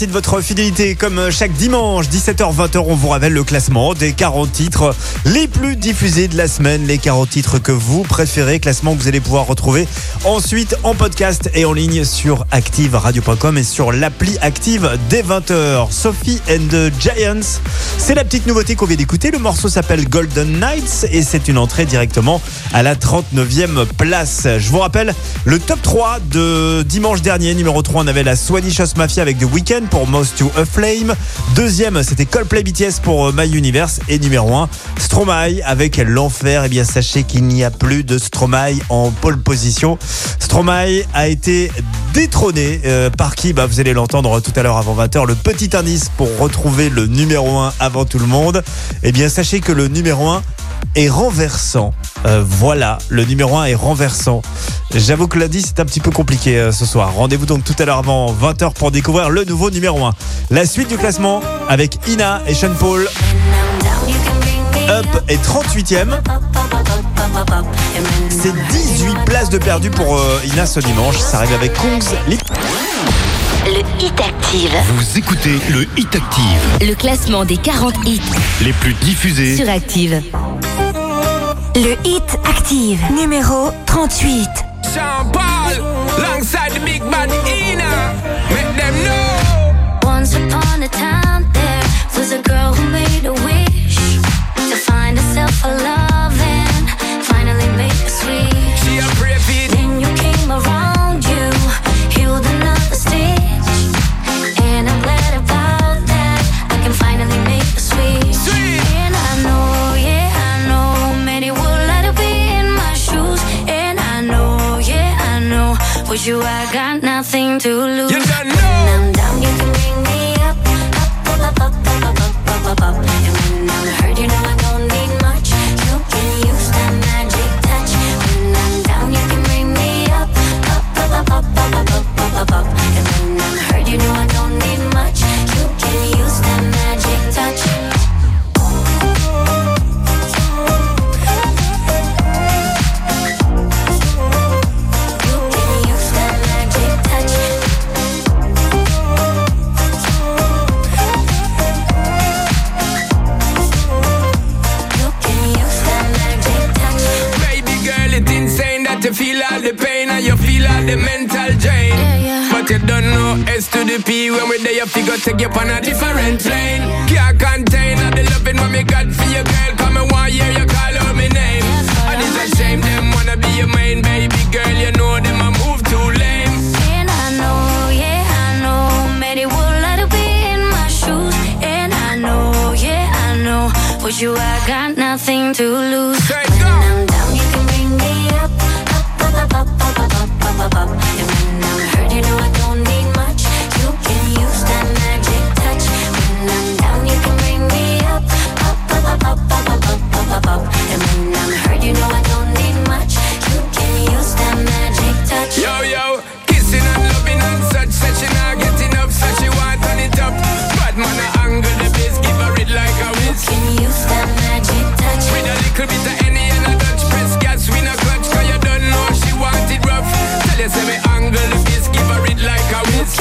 Merci de votre fidélité. Comme chaque dimanche, 17h-20h, on vous révèle le classement des 40 titres les plus diffusés de la semaine. Les 40 titres que vous préférez. Classement que vous allez pouvoir retrouver ensuite en podcast et en ligne sur ActiveRadio.com et sur l'appli Active dès 20h. Sophie and the Giants. C'est la petite nouveauté qu'on vient d'écouter. Le morceau s'appelle Golden Nights et c'est une entrée directement à la 39e place. Je vous rappelle le top 3 de dimanche dernier. Numéro 3, on avait la Swedish House Mafia avec The Weeknd pour Most to a Flame. Deuxième, c'était Coldplay BTS pour euh, My Universe. Et numéro 1, Stromae avec L'Enfer. Eh bien, sachez qu'il n'y a plus de Stromae en pole position. Stromae a été détrôné euh, par qui bah, Vous allez l'entendre tout à l'heure avant 20h. Le petit indice pour retrouver le numéro 1 avant tout le monde. Eh bien, sachez que le numéro 1 est renversant. Euh, voilà, le numéro 1 est renversant. J'avoue que lundi, c'est un petit peu compliqué euh, ce soir. Rendez-vous donc tout à l'heure avant 20h pour découvrir le nouveau numéro 1. La suite du classement avec Ina et Sean Paul. Up est 38e. C'est 18 places de perdu pour euh, Ina ce dimanche. Ça arrive avec Kongs. Le Hit Active. Vous écoutez le Hit Active, Le classement des 40 hits les plus diffusés. sur Active. Le Hit Active, numéro 38. Sean Paul, alongside the big bad Ina. Make them know. Once upon a time, there was a girl who made a wish to find herself a love the when we're there, you figure take you on a different plane. Can't contain all the loving what me got for you, girl. Come and one year you call out my name. And it's a shame them wanna be your main baby girl. You know them a move too lame. And I know, yeah, I know, many would like to be in my shoes. And I know, yeah, I know, with you I got nothing to lose. Say When go. I'm down, you can bring me up, up, up, up, up, up, up, up, up, up.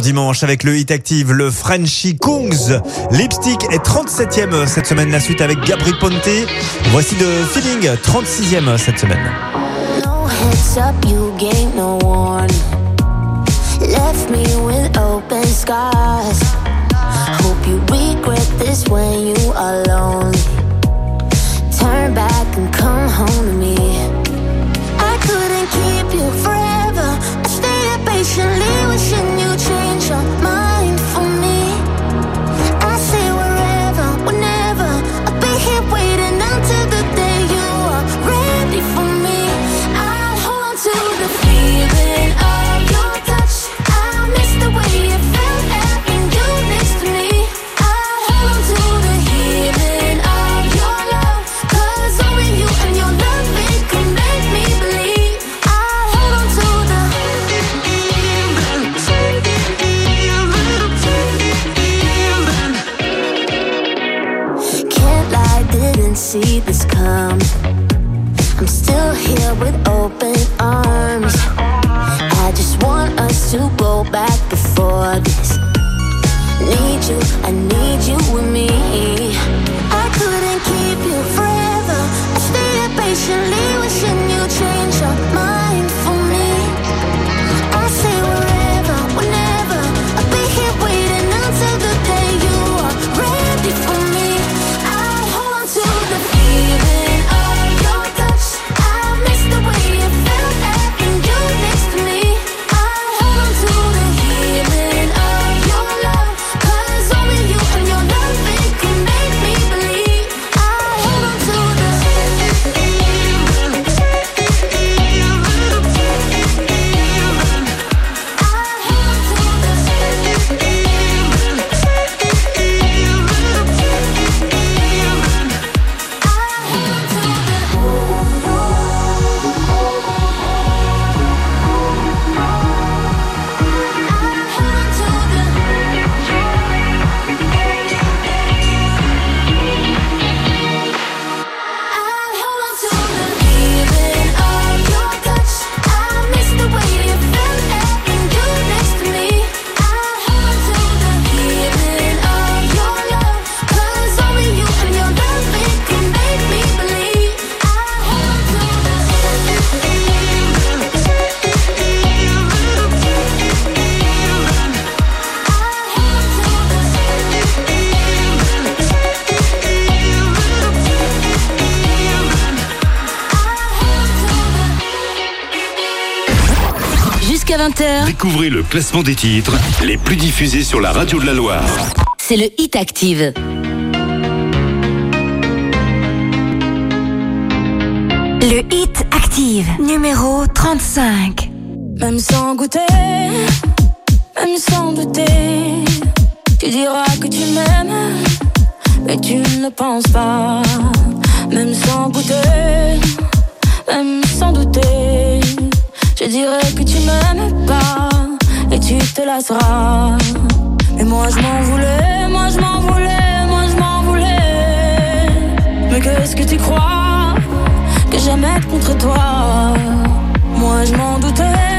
dimanche avec le Hit Active, le Frenchy Kungs. Lipstick est 37e cette semaine, la suite avec Gabri Ponte. Voici de Feeling, 36e cette semaine. No heads up, you gave no warning. Left me with open scars. Hope you regret this when you are. Turn back and come home to me. I couldn't keep you forever. I stayed patiently wishing I need you with me. Découvrez le classement des titres les plus diffusés sur la radio de la Loire. c'est le Hit Active. Le Hit Active, numéro 35. Même sans goûter, même sans douter, tu diras que tu m'aimes, mais tu ne penses pas. Même sans goûter, même sans douter, je dirais que tu m'aimes pas, et tu te lasseras. Mais moi je m'en voulais, moi je m'en voulais, moi je m'en voulais. Mais qu'est-ce que tu crois que j'aime être contre toi? Moi je m'en doutais,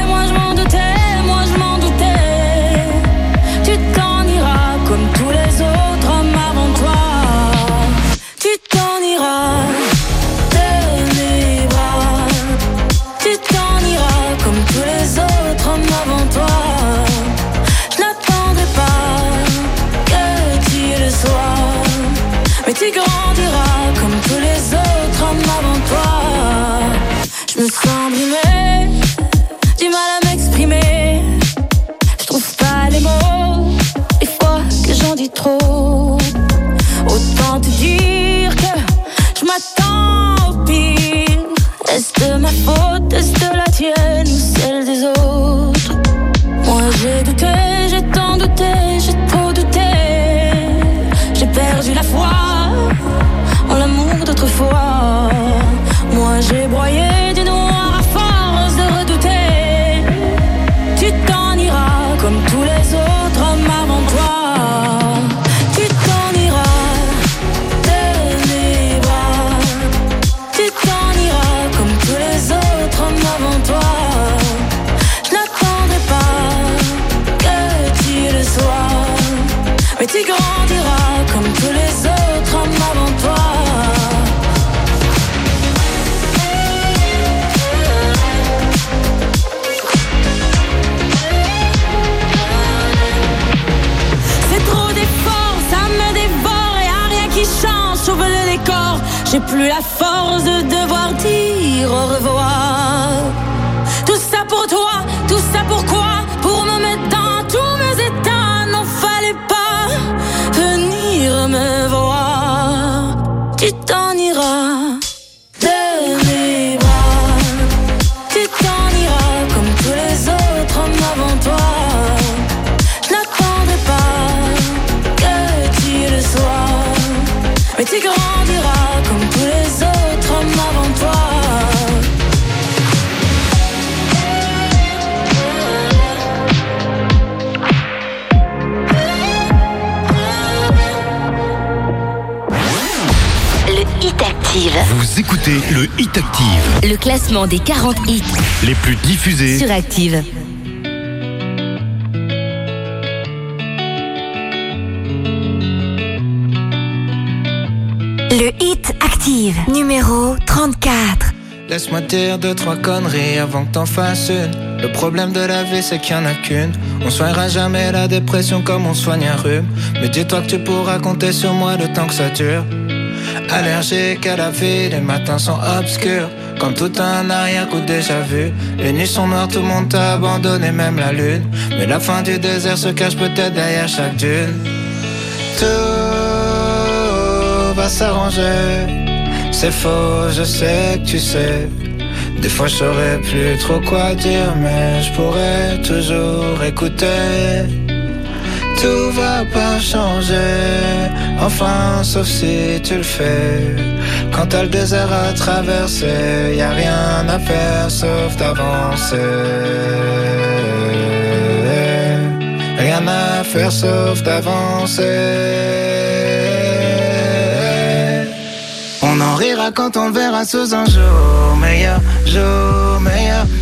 plus la force de devoir dire au revoir. Écoutez le Hit Active, Le classement des 40 hits les plus diffusés. sur Active. Le hit active, numéro 34. Laisse-moi dire deux, trois conneries avant que t'en fasses une. Le problème de la vie, c'est qu'il y en a qu'une. On soignera jamais la dépression comme on soigne un rhume. Mais dis-toi que tu pourras compter sur moi le temps que ça dure. Allergique à la vie, les matins sont obscurs. Comme tout un arrière-coup déjà vu. Les nuits sont noires, tout le monde t'a abandonné, même la lune. Mais la fin du désert se cache peut-être derrière chaque dune. Tout va s'arranger. C'est faux, je sais que tu sais. Des fois je saurais plus trop quoi dire, mais je pourrais toujours écouter. Tout va pas changer, enfin sauf si tu le fais. Quand t'as le désert à traverser, y a rien à faire sauf d'avancer. Rien à faire sauf d'avancer. On en rira quand on le verra sous un jour meilleur, jour meilleur,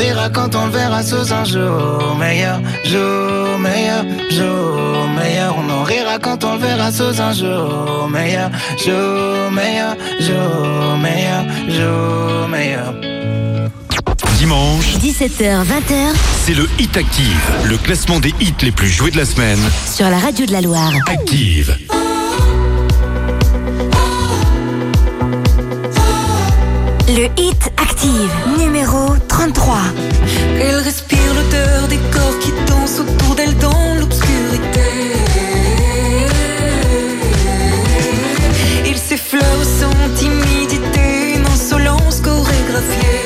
On en rira quand on le verra sous un jour meilleur, jour meilleur, jour meilleur. On en rira quand on le verra sous un jour meilleur, jour meilleur, jour meilleur, jour meilleur. Dimanche, 17h, 20h c'est le Hit Active, le classement des hits les plus joués de la semaine. sur la radio de la Loire. Active. Le hit active, numéro 33. Elle respire l'odeur des corps qui dansent autour d'elle dans l'obscurité. Il s'effleure sans timidité, une insolence chorégraphiée.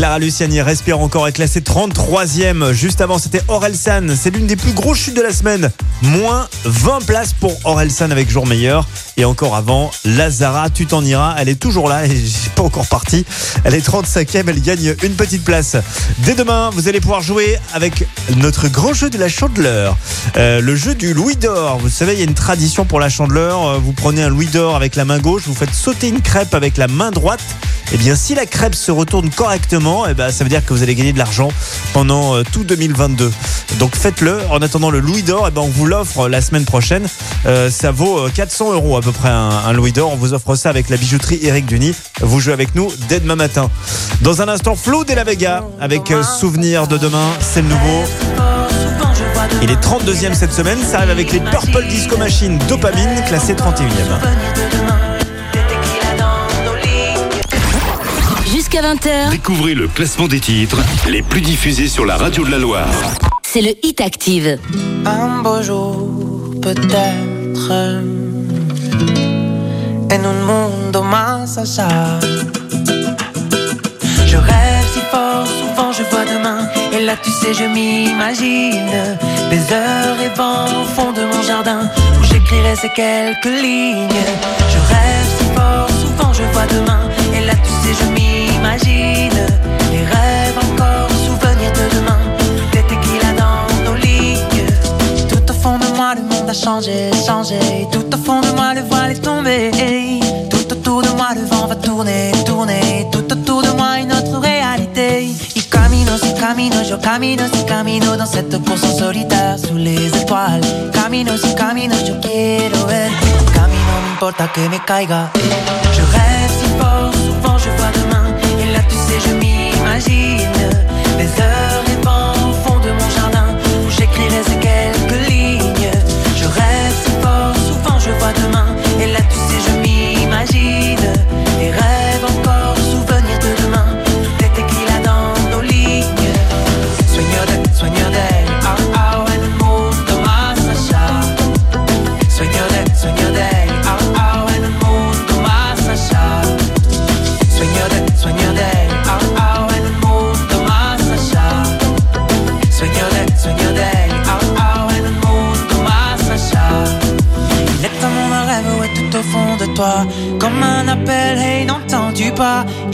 Clara Luciani respire encore est classée 33e. Juste avant, c'était Orelsan. C'est l'une des plus grosses chutes de la semaine. Moins 20 places pour Orelsan avec jour meilleur. Et encore avant, Lazara, tu t'en iras. Elle est toujours là encore parti. Elle est 35e. Elle gagne une petite place. Dès demain, vous allez pouvoir jouer avec notre grand jeu de la chandeleur. Euh, le jeu du Louis d'or. Vous savez, il y a une tradition pour la chandeleur. Euh, Vous prenez un Louis d'or avec la main gauche, vous faites sauter une crêpe avec la main droite. Et bien, si la crêpe se retourne correctement, eh ben, ça veut dire que vous allez gagner de l'argent pendant euh, tout 2022. Donc faites-le. En attendant le Louis d'or, eh ben, on vous l'offre la semaine prochaine. Ça vaut euh, 400 euros à peu près un, un Louis d'or. On vous offre ça avec la bijouterie Eric Duny. Vous jouez avec nous dès demain matin. Dans un instant, Flo de la Vega avec euh, Souvenir de demain. C'est le nouveau. Il est 32e cette semaine. Ça arrive avec les Purple Disco Machine Dopamine, classé 31e. Jusqu'à 20h, Découvrez le classement des titres les plus diffusés sur la radio de la Loire. c'est le Hit Active. Un beau jour, peut-être. En un Je rêve si fort, souvent je vois demain. Et là, tu sais, je m'imagine des heures rêvant au fond de mon jardin où j'écrirai ces quelques lignes. Je rêve si fort, souvent je vois demain. Et là, tu sais, je m'imagine les rêves encore, souvenirs de demain. Tout est tequila dans nos lignes. Tout au fond de moi, le monde a changé, changé. Tout au fond de moi, le voile est tombé. Autour de moi, le vent va tourner, tourner. Tout autour de moi, une autre réalité. Y camino, si camino, yo camino, si camino dans cette course en solitaire sous les étoiles. Camino, si camino, yo quiero ver. Camino, no importa que me caiga. Je rêve si fort, souvent je vois demain. Et là, tu sais, je m'imagine des heures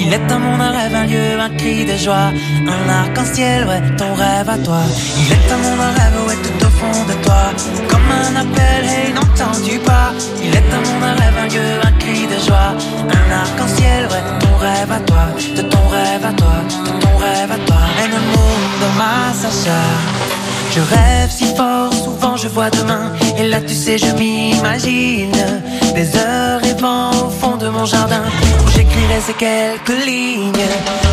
Il est un monde, un rêve, un lieu, un cri de joie. Un arc-en-ciel, ouais, ton rêve à toi. Il est un monde, un rêve, ouais, tout au fond de toi. Comme un appel, hey, n'entends-tu pas Il est un monde, un rêve, un lieu, un cri de joie. Un arc-en-ciel, ouais, ton rêve à toi. De ton rêve à toi, de ton rêve à toi. Et le monde, ma Sacha. Je rêve si fort, souvent je vois demain. Et là, tu sais, je m'imagine des heures rêvant au fond de mon jardin où j'écrirai ces quelques lignes.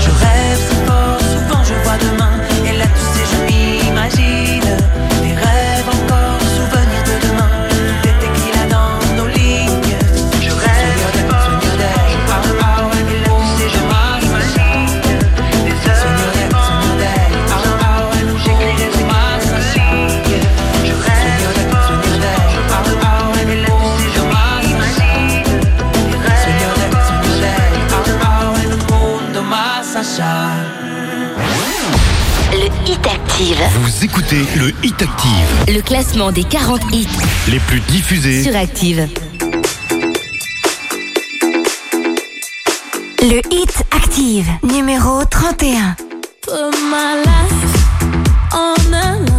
Je rêve si fort, souvent je vois demain. Et là, tu sais, je m'imagine Active. Vous écoutez le Hit Active, Le classement des 40 hits les plus diffusés. sur Active. Le Hit Active, numéro 31. Put my life on the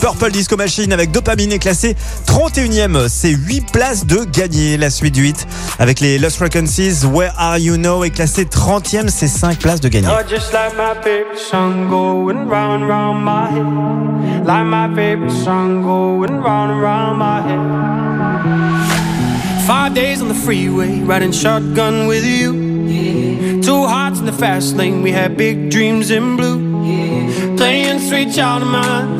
Purple Disco Machine avec Dopamine est classé 31ème. C'est 8 places de gagner. La suite du hit avec les Lost Frequencies, Where Are You Now est classé 30ème. C'est 5 places de gagner. Five days on the freeway, riding shotgun with you. Two hearts in the fast lane, we had big dreams in blue. Playing sweet child of mine,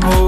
rainbow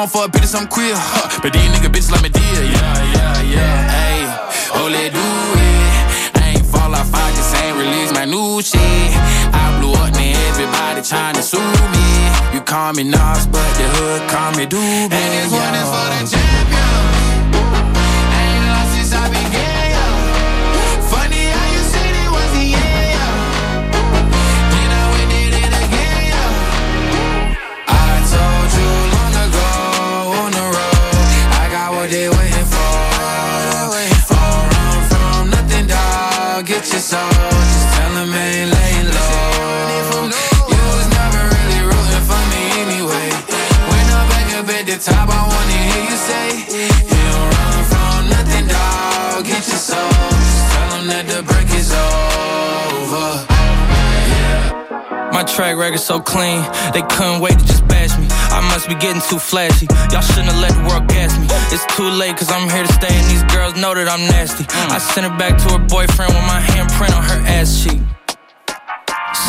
I don't fuck bitches, I'm queer, huh? But these nigga bitches like me dear, yeah, yeah, yeah. Hey, oh, let do it. I ain't fall off, I just ain't release my new shit. I blew up, man, everybody trying to sue me. You call me Nas, but the hood call me Doobie. And this one is for the champion. Top, I wanna hear you say, You don't run from nothing, dog. Get your soul, just tell that the break is over. My track record so clean, they couldn't wait to just bash me. I must be getting too flashy. Y'all shouldn't have let the world gas me. It's too late, cause I'm here to stay, and these girls know that I'm nasty. Mm. I sent her back to her boyfriend with my handprint on her ass cheek.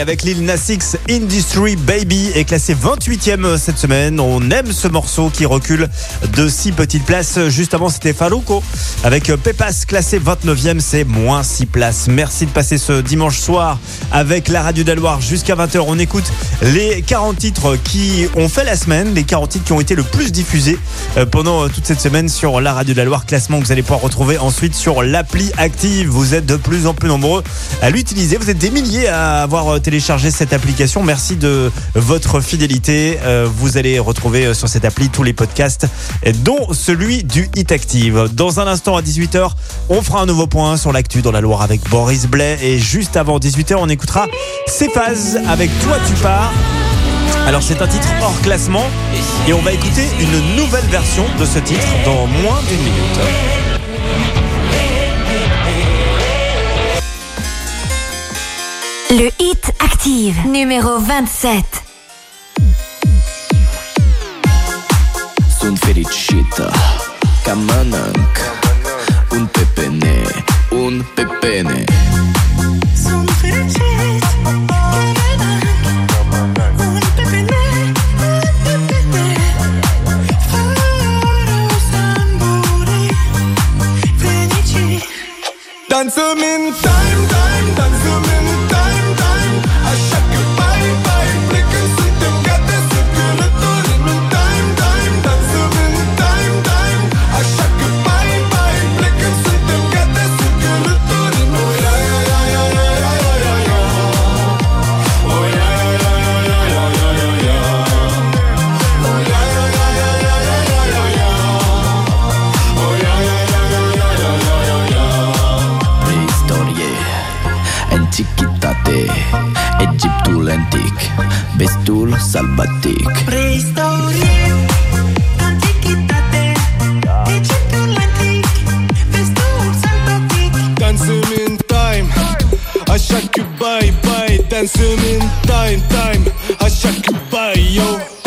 Avec Lil Nas X, Industry Baby est classé 28e cette semaine. On aime ce morceau qui recule de 6 petites places. Juste avant, c'était Faruko avec Pepas classé 29e. C'est moins 6 places. Merci de passer ce dimanche soir avec la radio d'Aloire jusqu'à 20h. On écoute les 40 titres qui ont fait la semaine, les 40 titres qui ont été le plus diffusés euh, pendant euh, toute cette semaine sur la radio de la Loire. Classement que vous allez pouvoir retrouver ensuite sur l'appli Active. Vous êtes de plus en plus nombreux à l'utiliser. Vous êtes des milliers à avoir euh, téléchargé cette application. Merci de votre fidélité. Euh, Vous allez retrouver euh, sur cette appli tous les podcasts, dont celui du Hit Active. Dans un instant à 18h, on fera un nouveau point sur l'actu dans la Loire avec Boris Blais. Et juste avant 18h, on écoutera Cephas avec Toi tu pars. Alors c'est un titre hors classement et on va écouter une nouvelle version de ce titre dans moins d'une minute. Le Hit Active, numéro 27. Sunt fericită Ca mănânc Un pepene Un pepene. Sunt fericit Un pepene Un pepene. Fără zamburi Fericit Dansăm in time, Vestul sălbatic Preistorie Antichitate Egiptul antic Vestul sălbatic Dansăm in time Așa că bye, bye Dansăm in time, time Așa că bye, yo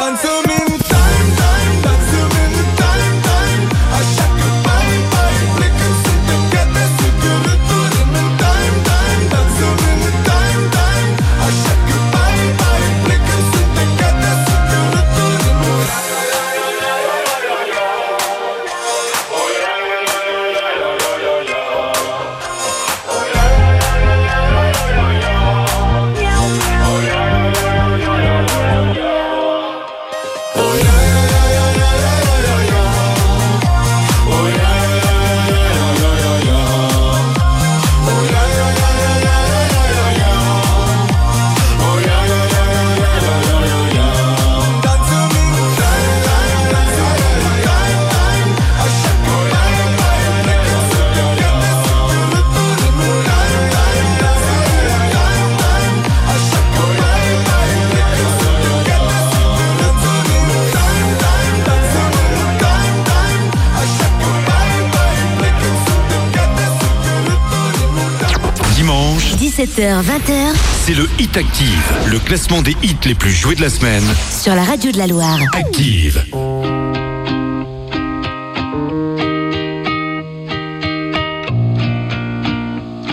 17h-20h, c'est le Hit Active, le classement des hits les plus joués de la semaine. Sur la radio de la Loire. Active.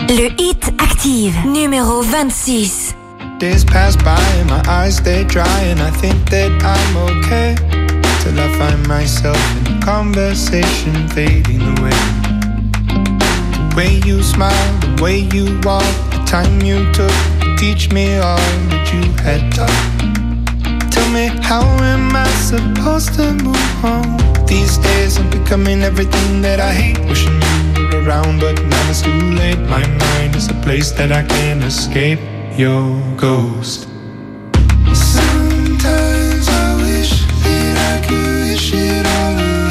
Le Hit Active, numéro 26. Days pass by and my eyes they dry and I think that I'm okay. Till I find myself in conversation fading away. The way you smile, the way you walk. Time you took to teach me all that you had taught. Tell me how am I supposed to move on? These days I'm becoming everything that I hate. Wishing you were around, but now it's too late. My mind is a place that I can't escape your ghost. Sometimes I wish that I could wish it all away.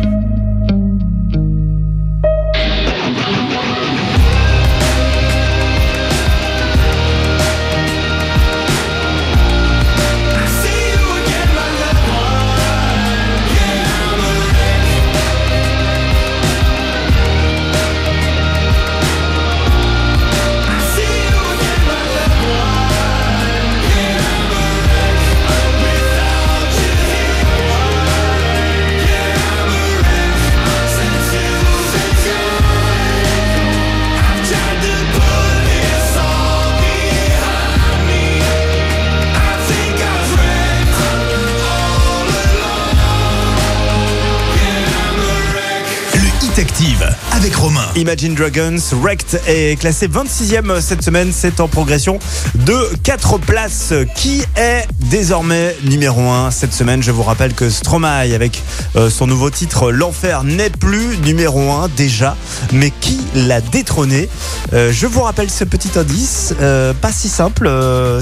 Imagine Dragons, Wrecked est classé 26e cette semaine. C'est en progression de 4 places. Qui est désormais numéro 1 cette semaine? Je vous rappelle que Stromae, avec euh, son nouveau titre L'Enfer, n'est plus numéro 1 déjà. Mais qui l'a détrôné? Euh, Je vous rappelle ce petit indice. euh, pas si simple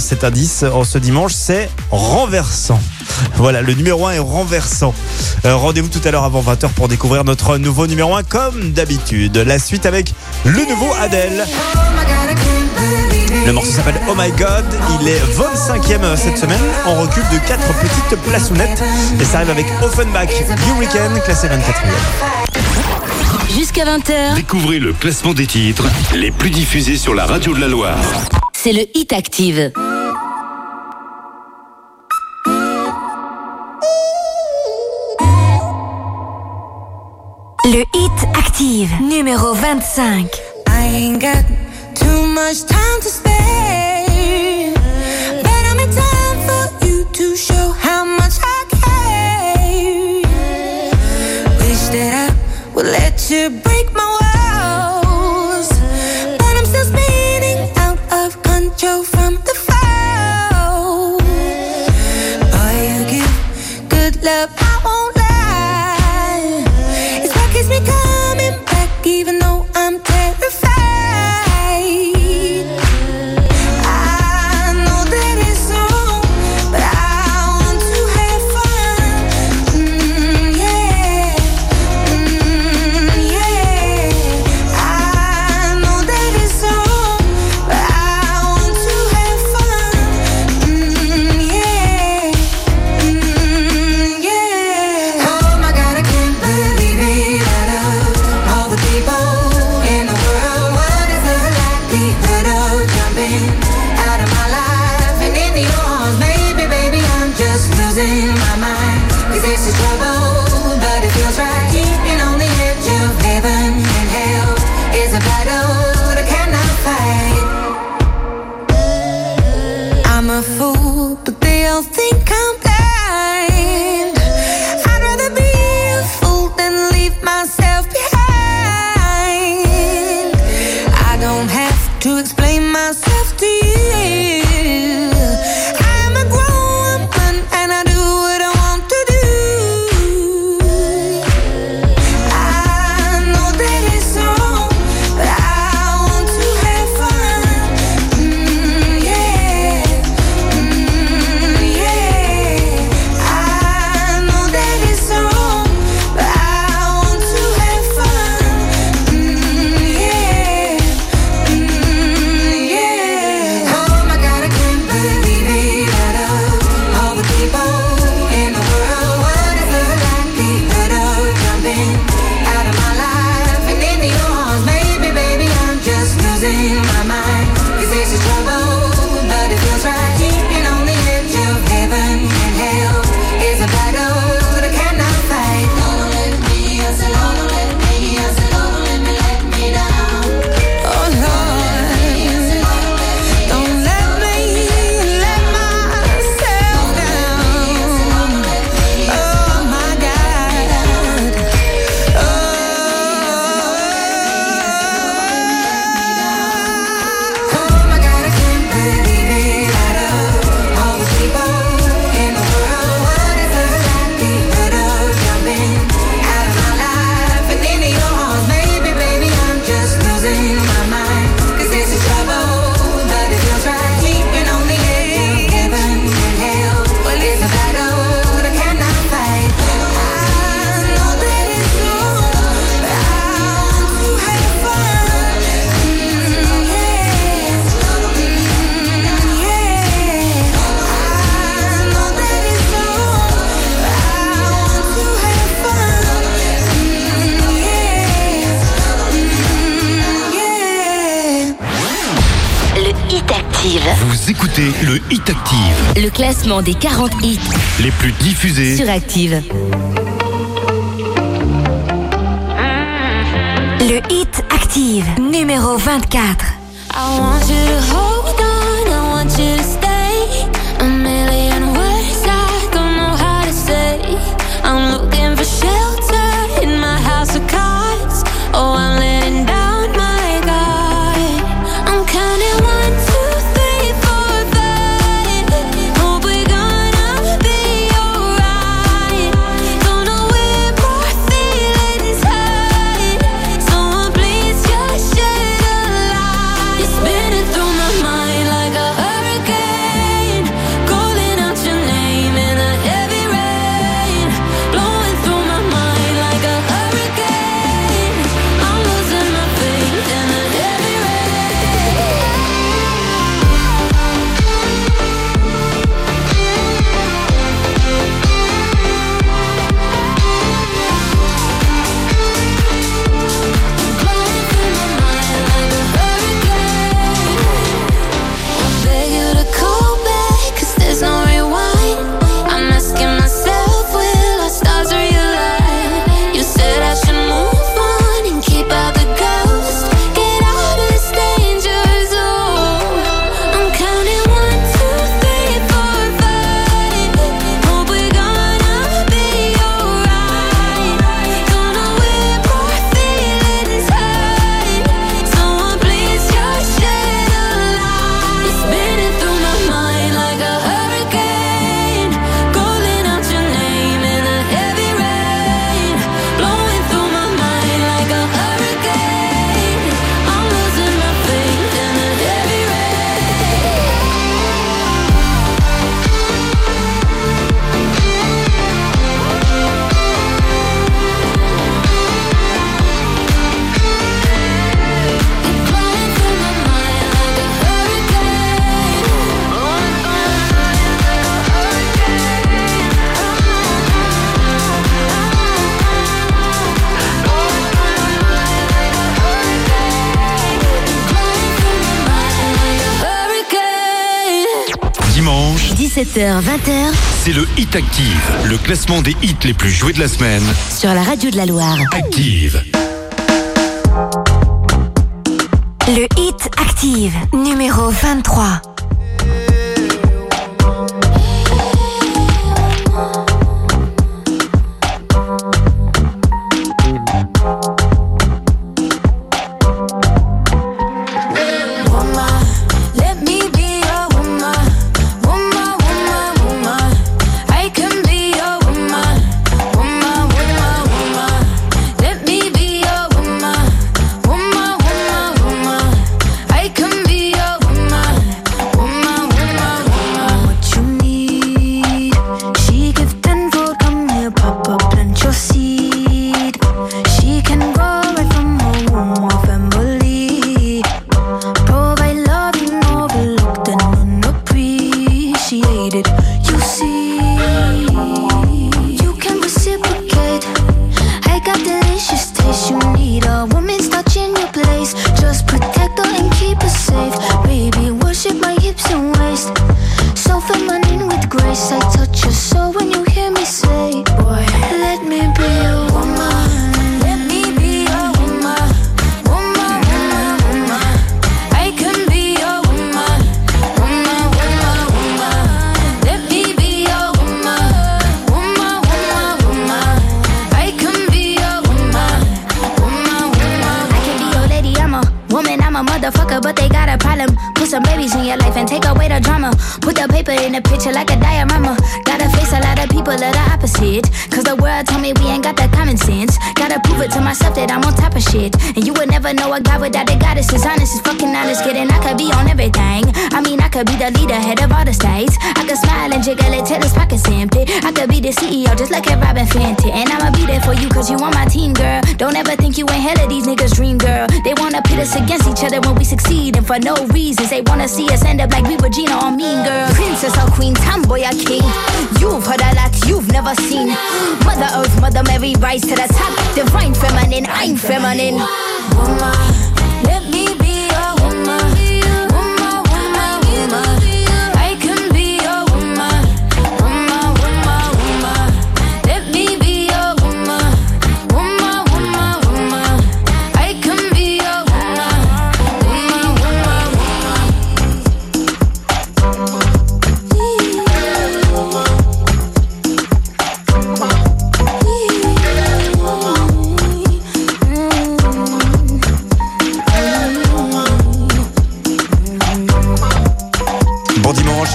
cet indice en ce dimanche. C'est renversant. Voilà, le numéro 1 est renversant. Euh, Rendez-vous tout à l'heure avant 20h pour découvrir notre nouveau numéro 1 comme d'habitude. La suite avec le nouveau Adele. Le morceau s'appelle Oh My God. Il est 25e cette semaine en recul de 4 petites plaçonnettes. Et ça arrive avec Offenbach Hurricane, classé 24e. Jusqu'à 20h, Découvrez le classement des titres les plus diffusés sur la radio de la Loire. c'est le Hit Active. Le hit active, numéro 25. I ain't got too much time to spare. But I'm in time for you to show how much I care. Wish that I would let you le Hit Active. Le classement des 40 hits les plus diffusés sur Active. Le Hit Active, numéro 24. I want you 18h, 20h. C'est le Hit Active, le classement des hits les plus joués de la semaine. Sur la radio de la Loire. Active. Le Hit Active, numéro 23. we rise to the top. Divine feminine, I'm feminine. Woman.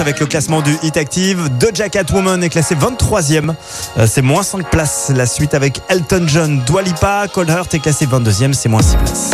avec le classement du Hit Active. Doja Cat Woman est classé 23e. Euh, c'est moins 5 places. La suite avec Elton John, Dwalipa, Cold Heart est classé 22e. C'est moins 6 places.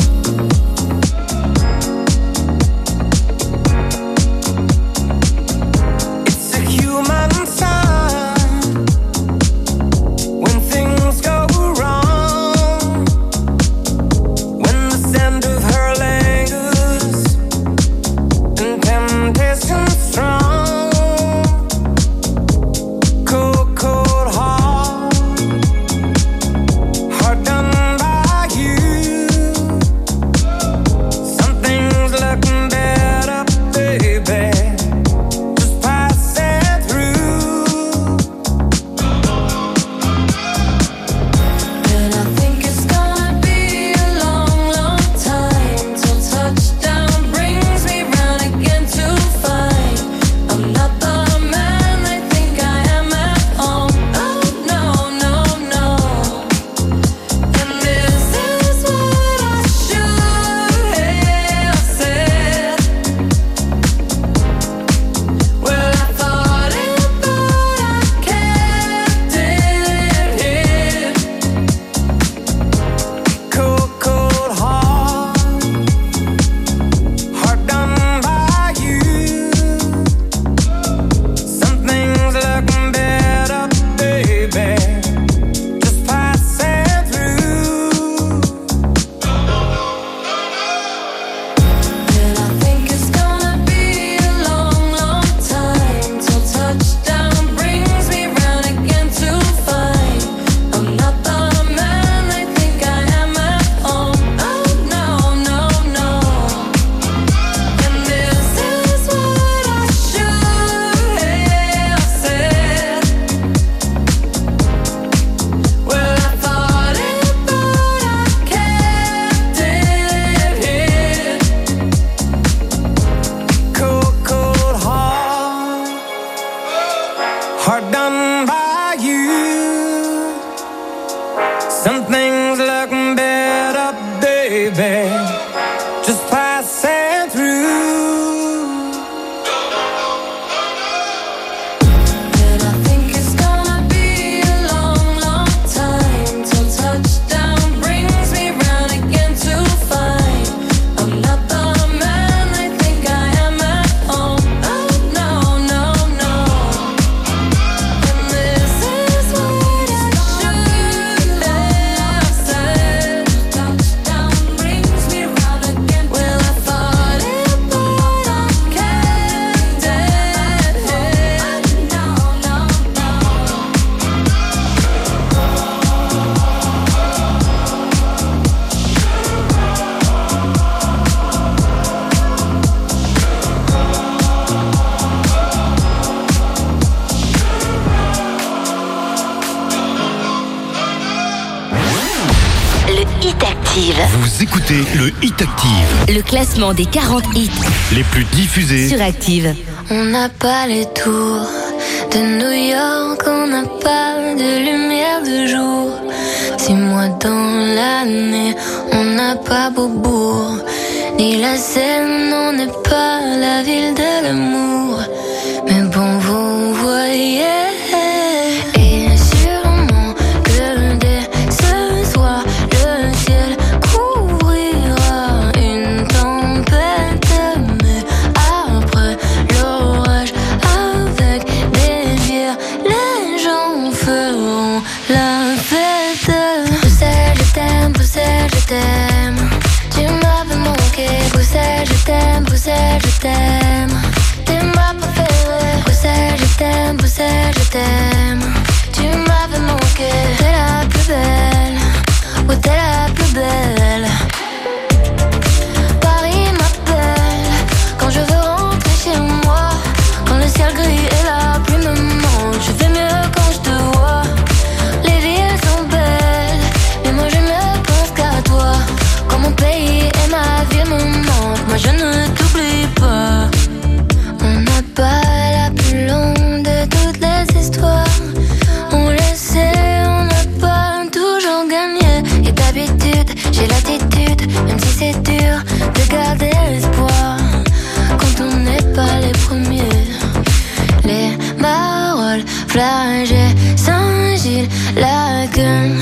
des 40 hits les plus diffusés sur Active. On n'a pas les tours de New York, on n'a pas de lumière de jour. Six mois dans l'année, on n'a pas Beaubourg. Ni la Seine, on n'est pas la ville de l'amour. Flagelle Saint-Gilles, la gueule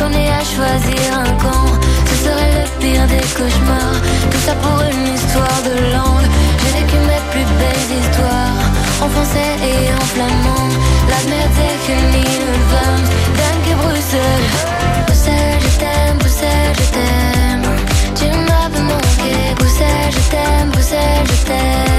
qu'on ait à choisir un camp, ce serait le pire des cauchemars. Tout ça pour une histoire de langue. J'ai vécu mes plus belles histoires en français et en flamand. La merde c'est fini le vin, dingue que Bruxelles. Bruxelles, je t'aime, Bruxelles, je t'aime. Tu m'avais manqué, Bruxelles, je t'aime, Bruxelles, je t'aime.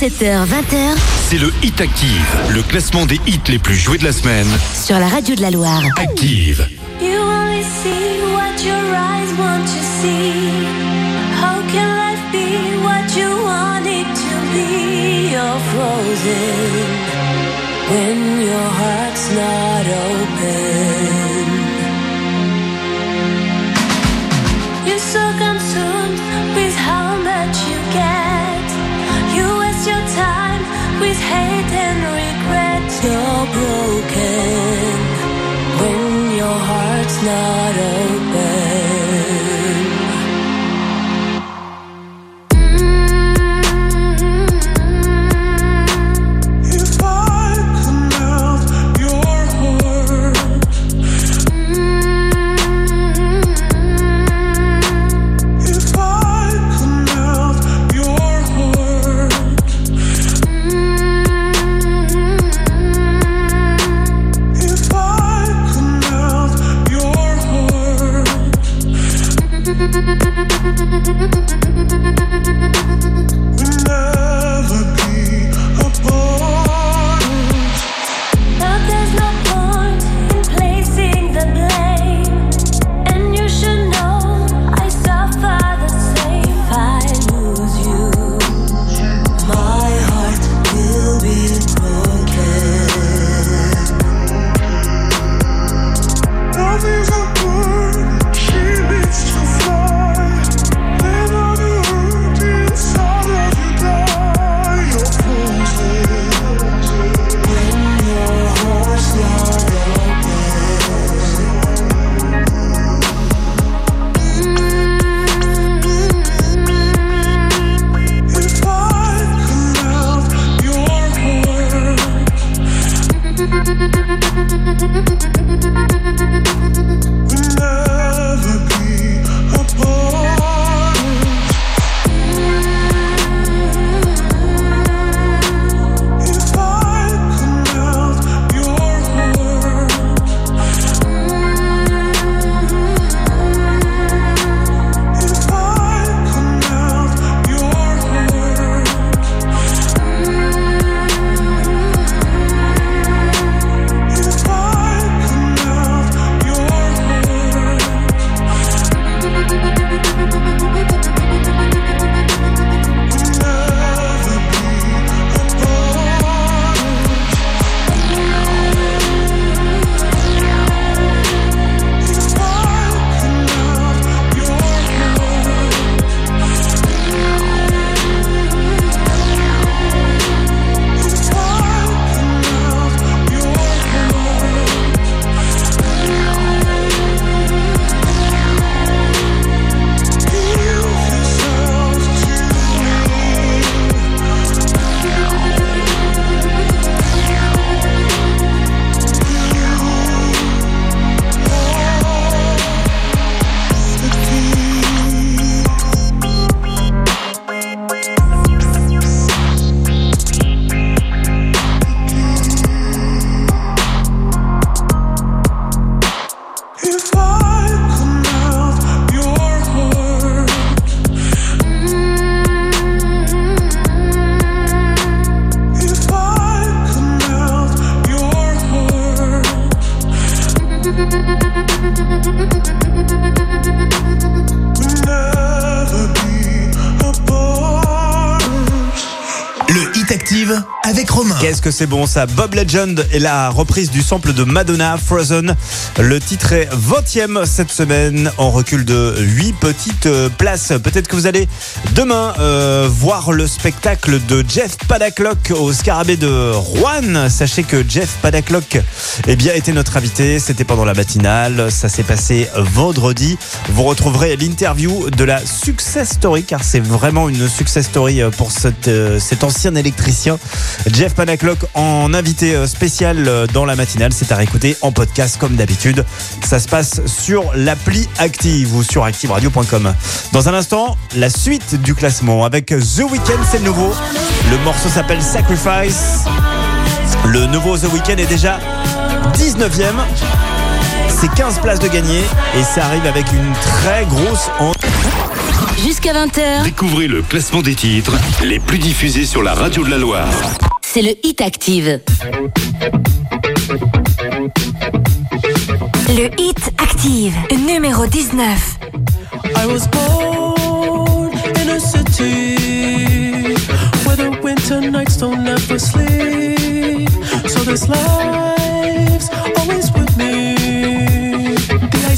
17h, 20h c'est le Hit Active, le classement des hits les plus joués de la semaine. sur la radio de la Loire. Active. You only see what your eyes want to see. How can life be what you want it to be? You're frozen when your heart's not heart's C'est bon ça Bob Legend et la reprise du sample de Madonna, Frozen. Le titre est 20e cette semaine en recul de 8 petites euh, places. Peut-être que vous allez demain euh, voir le spectacle de Jeff Padaclock au Scarabée de Rouen. Sachez que Jeff Padaclock eh bien, était notre invité. C'était pendant la matinale. Ça s'est passé vendredi. Vous retrouverez l'interview de la success story car c'est vraiment une success story euh, pour euh, cet ancien électricien. Jeff Panaclock en invité euh, spécial dans la matinale. C'est à réécouter en podcast comme d'habitude. Ça se passe sur l'appli Active ou sur activeradio.com. Dans un instant, la suite du classement avec The Weeknd, c'est le nouveau. Le morceau s'appelle Sacrifice. Le nouveau The Weeknd est déjà 19e. C'est 15 places de gagné et ça arrive avec une très grosse en... Jusqu'à 20h, Découvrez le classement des titres les plus diffusés sur la radio de la Loire. c'est le Hit Active. Le Hit Active, numéro 19. I was born in a city where the winter nights don't ever sleep. So this life's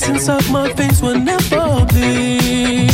Ice inside my veins will never bleed.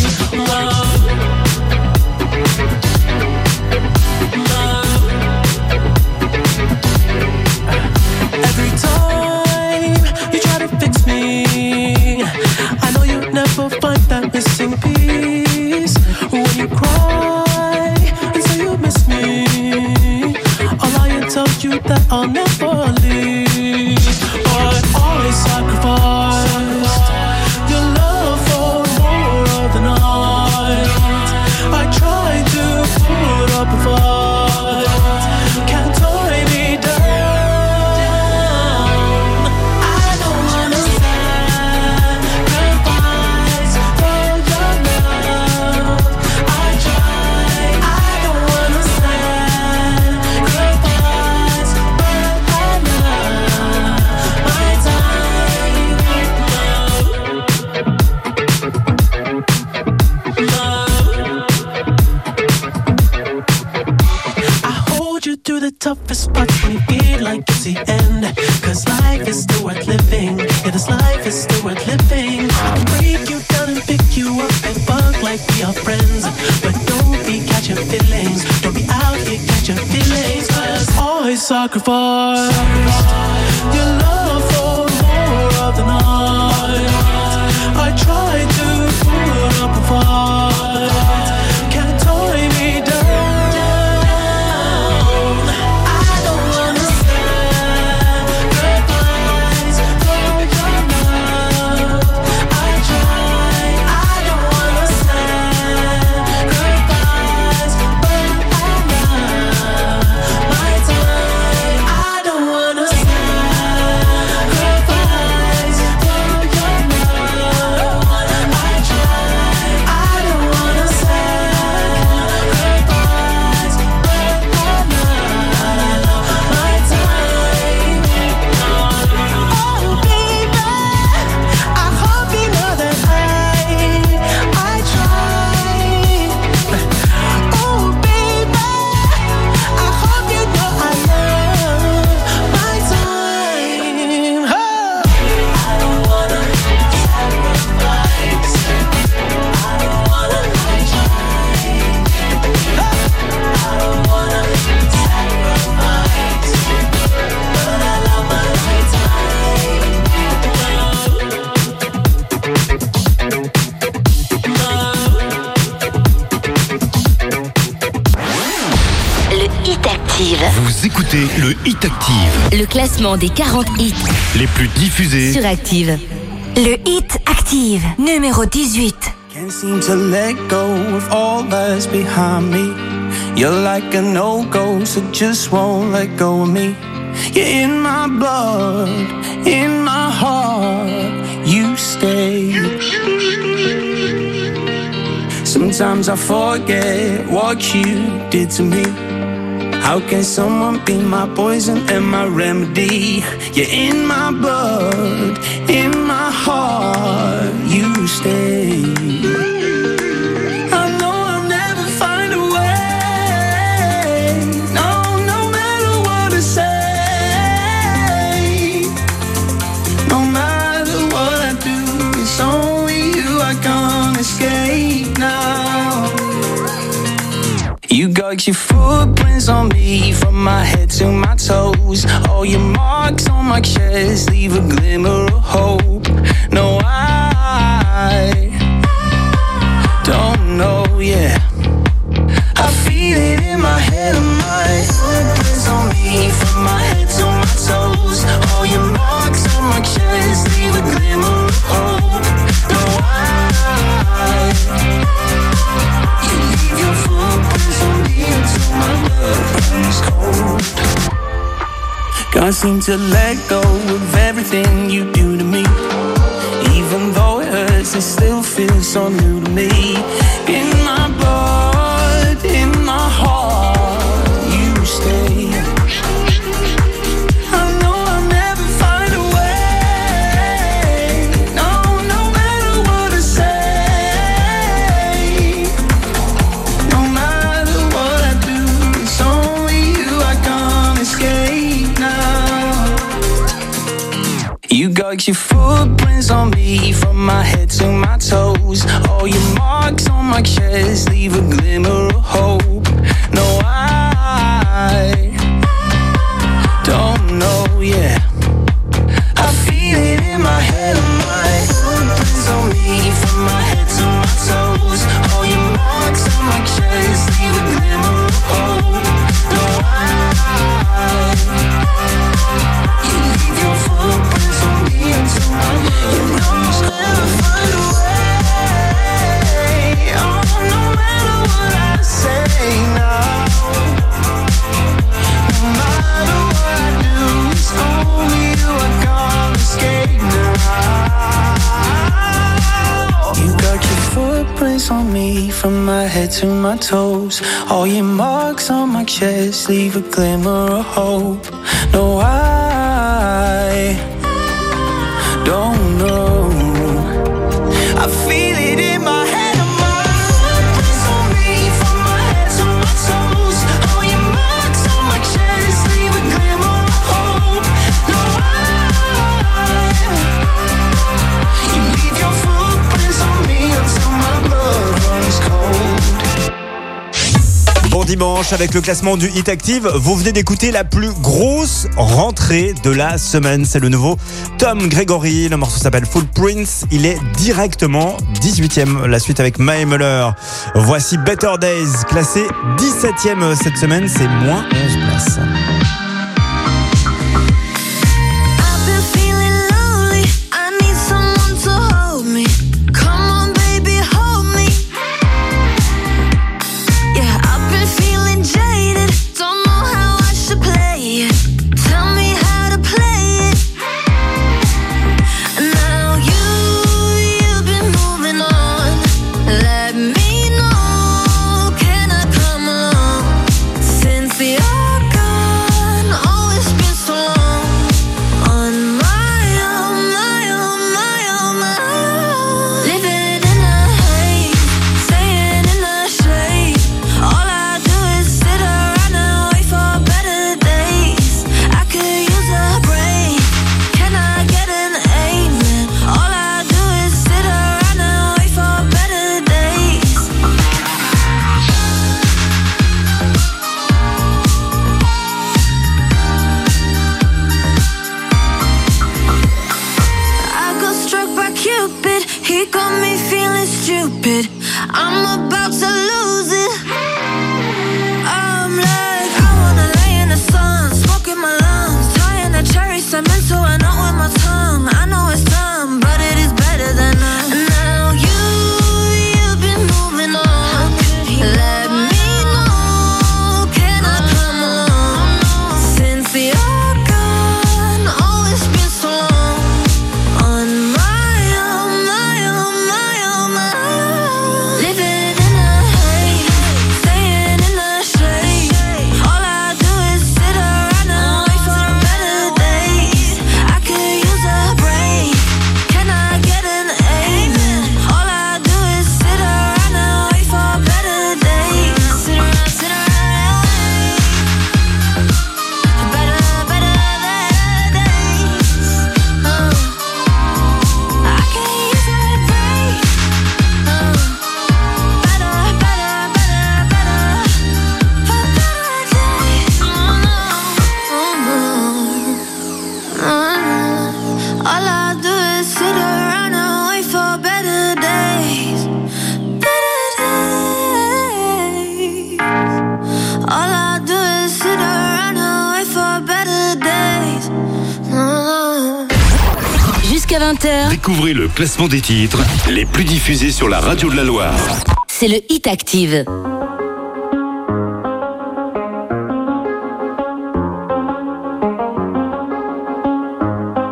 Classement des 40 hits les plus diffusés. sur Active. Le Hit Active, numéro 18. Can't seem to let go of all that's behind me. You're like a no-go, so just won't let go of me. You're in my blood, in my heart, you stay. Sometimes I forget what you did to me. How can someone be my poison and my remedy? You're in my blood, in my heart, you stay. all your marks on my chest. Leave a glimmer of hope. Can't seem to let go of everything you do to me. Even though it hurts, it still feels so new to me. In your footprints on me from my head to my toes. All your marks on my chest leave a glimmer head to my toes. All your marks on my chest leave a glimmer of hope. No, I avec le classement du Hit Active. Vous venez d'écouter la plus grosse rentrée de la semaine. C'est le nouveau Tom Gregory. Le morceau s'appelle Full Prince. Il est directement 18e. La suite avec Mae Muller. Voici Better Days, classé 17e cette semaine. C'est moins 11 places. découvrez le classement des titres les plus diffusés sur la radio de la Loire. C'est le Hit Active.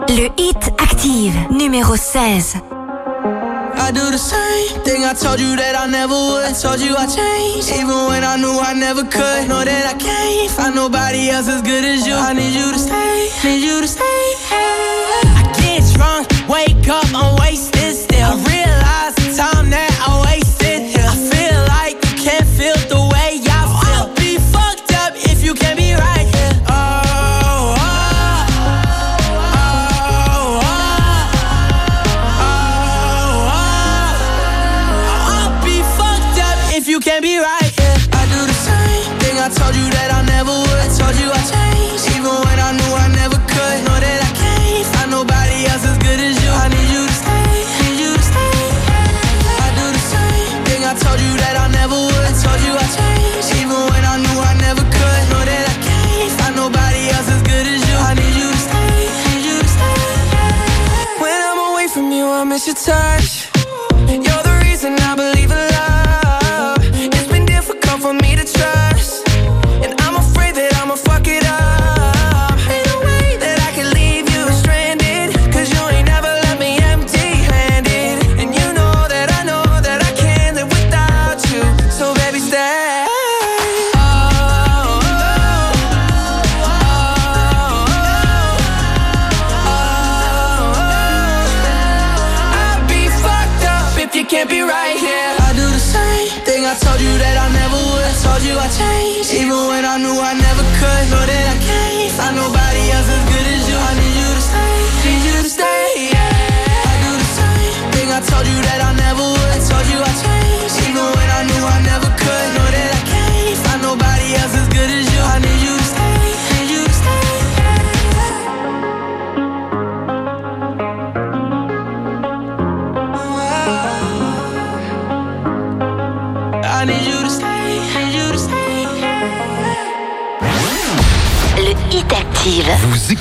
Le Hit Active, numéro 16. I do the same thing I told you that I never would. I told you I changed, even when I knew I never could. Know that I can't find nobody else as good as you. I need you to stay, need you to stay. Hey. I get drunk. Wake up, I'm wasted.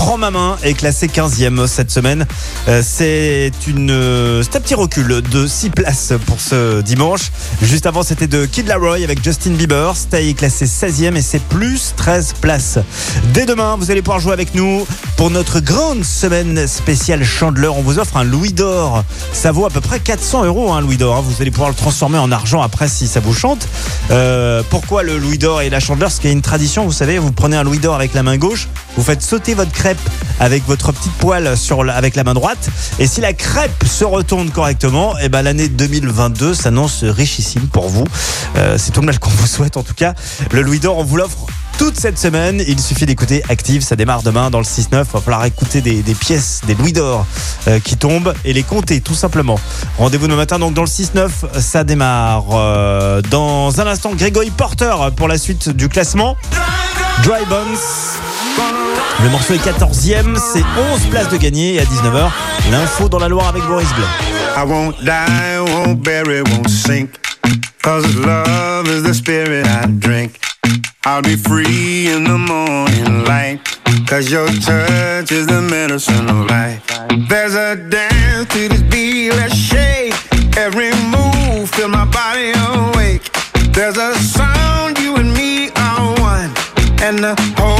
Gims prend ma main est classé 15e cette semaine. Euh, c'est une euh, un petit recul de 6 places pour ce dimanche. Juste avant c'était de Kid Laroi avec Justin Bieber. Stay est classé 16e et c'est plus 13 places. Dès demain, vous allez pouvoir jouer avec nous pour notre grande semaine spéciale Chandeleur. On vous offre un Louis d'or. Ça vaut à peu près 400 euros un Louis d'or. hein. Vous allez pouvoir le transformer en argent après si ça vous chante. Euh, pourquoi le Louis d'or et la Chandeleur Parce qu'il y a une tradition, vous savez, vous prenez un Louis d'or avec la main gauche, vous faites sauter votre crêpe avec votre petite poêle avec la main droite. Et si la crêpe se retourne correctement, et ben l'année 2022 s'annonce richissime pour vous. Euh, C'est tout le mal qu'on vous souhaite en tout cas. Le Louis d'or, on vous l'offre toute cette semaine. Il suffit d'écouter Active, ça démarre demain dans le 6-9. Il va falloir écouter des, des pièces, des louis d'or euh, qui tombent et les compter tout simplement. Rendez-vous demain matin donc dans le 6-9, ça démarre. Euh, dans un instant, Grégory Porter pour la suite du classement. Dry Bones. Le morceau est 14e, c'est 11 places de gagné et à 19h, l'info dans la Loire avec Boris Blanc. I won't die, won't bury, won't sink. Cause love is the spirit I drink. I'll be free in the morning light. Cause your touch is the medicine of life. There's a dance to this beat, let's shake. Every move, feel my body awake. There's a sound, you and me are one. And the home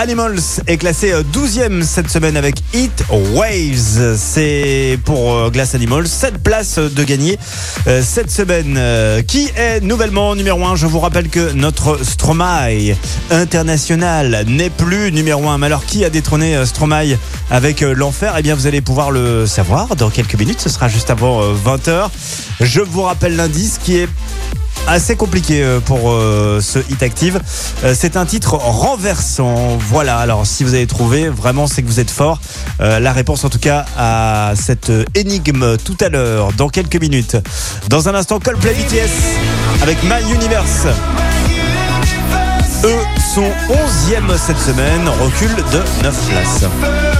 Animals est classé euh, 12e cette semaine avec Heat Waves. C'est pour euh, Glass Animals 7 places de gagner euh, cette semaine. Euh, Qui est nouvellement numéro 1 Je vous rappelle que notre Stromae international n'est plus numéro 1. Mais alors qui a détrôné euh, Stromae avec euh, l'enfer? Eh bien vous allez pouvoir le savoir dans quelques minutes. Ce sera juste avant 20h. Je vous rappelle l'indice qui est assez compliqué euh, pour euh, ce hit active. Euh, c'est un titre renversant. Voilà, alors si vous avez trouvé, vraiment c'est que vous êtes fort. La réponse en tout cas à cette énigme tout à l'heure, dans quelques minutes. Dans un instant, Coldplay BTS avec My Universe. Eux sont 11e cette semaine, recul de 9 places.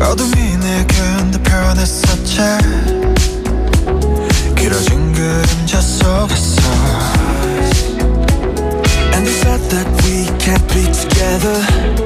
어둠이 내겐 더 변했었지 길어진 그림자 속에서 And they said that we can't be together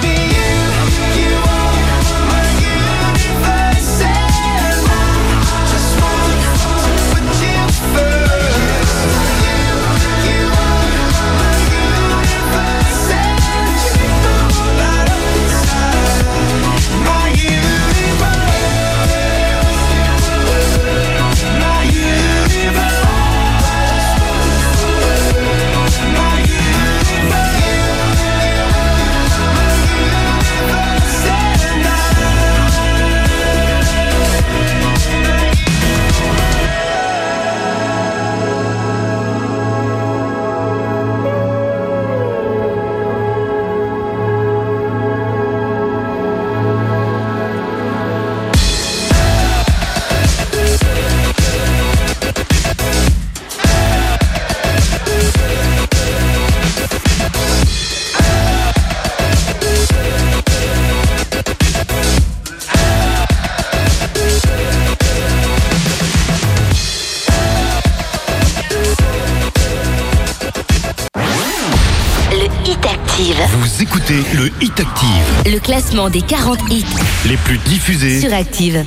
classement des 40 hits les plus diffusés. sur Active.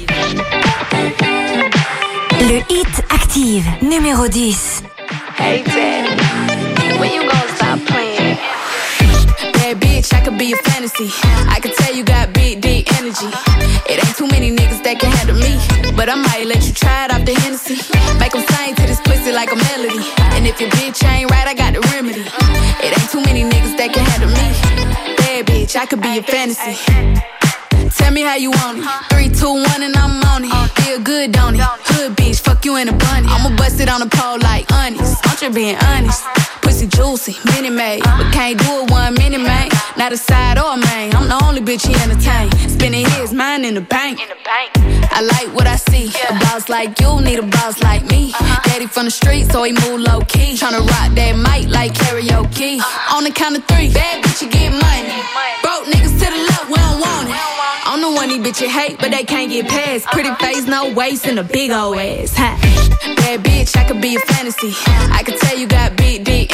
Le Hit Active, numéro 10. Hey, Daddy, when you gonna stop playing? Bad bitch, I could be a fantasy. I could tell you got big, deep energy. It ain't too many niggas that can handle me. But I might let you try it off the Hennessy. Make them sing to this pussy like a melody. And if your bitch ain't right, I got the remedy. It ain't too many niggas that can handle me. Bad bitch, I could be your fantasy. Tell me how you want it. Three, two, one, and I'm on it. Feel good, don't it? Hood bitch, fuck you in a bunny. I'ma bust it on the pole like honest. I'm just being honest. Pussy juicy, mini made, but can't do it one minute, man. Not a side or a main. I'm the only bitch he entertain. Spending his mind in the bank. I like what I see. A boss like you need a boss like me. Uh-huh. Daddy from the street, so he move low key. Tryna rock that mic like karaoke. Uh-huh. On the count of three, bad bitch, you get money. Broke niggas to the left, we don't want it. I'm the one these bitches hate, but they can't get past. Pretty uh-huh. face, no waist, and a big old ass. Ha. Bad bitch, I could be a fantasy. I could tell you got big, deep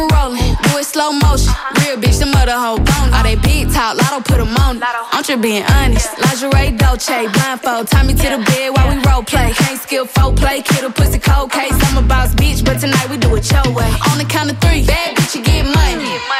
Camera rolling. Do it slow motion. Uh-huh. Real bitch, the mother hoe bone. All they big talk, lotto put 'em on. I'm just being honest. Lingerie, Dolce, blindfold. Tie me to the bed while we role play. Can't skill folk play, kid a pussy cold case. I'm a boss bitch, but tonight we do it your way. On the count of three, bad bitch, you get money.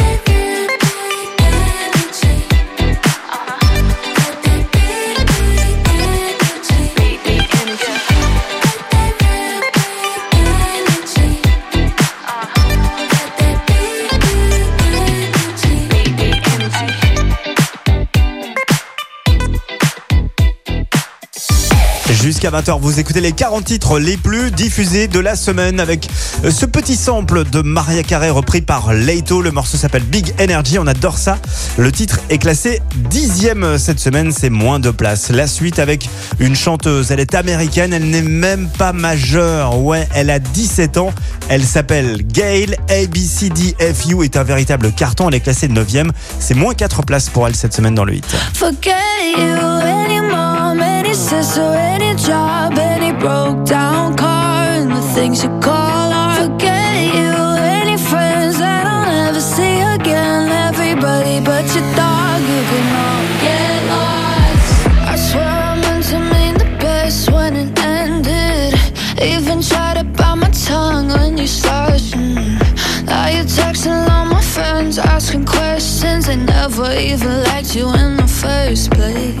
Jusqu'à 20h, vous écoutez les 40 titres les plus diffusés de la semaine avec euh, ce petit sample de Maria Carey repris par Leito. Le morceau s'appelle Big Energy, on adore ça. Le titre est classé dixième cette semaine, c'est moins de place. La suite avec une chanteuse, elle est américaine, elle n'est même pas majeure. Ouais, elle a 17 ans, elle s'appelle Gail. ABCDFU est un véritable carton, elle est classée 9 C'est moins 4 places pour elle cette semaine dans le hit. Forget you, any any sister, any job, any broke down car, and the things you call art. Forget you, any friends that I'll never see again. Everybody but your dog, you can all get lost. I swear I meant to mean the best when it ended. Even tried to bite my tongue when you started. Mm. Now you're texting all my friends, asking questions. They never even liked you in the first place.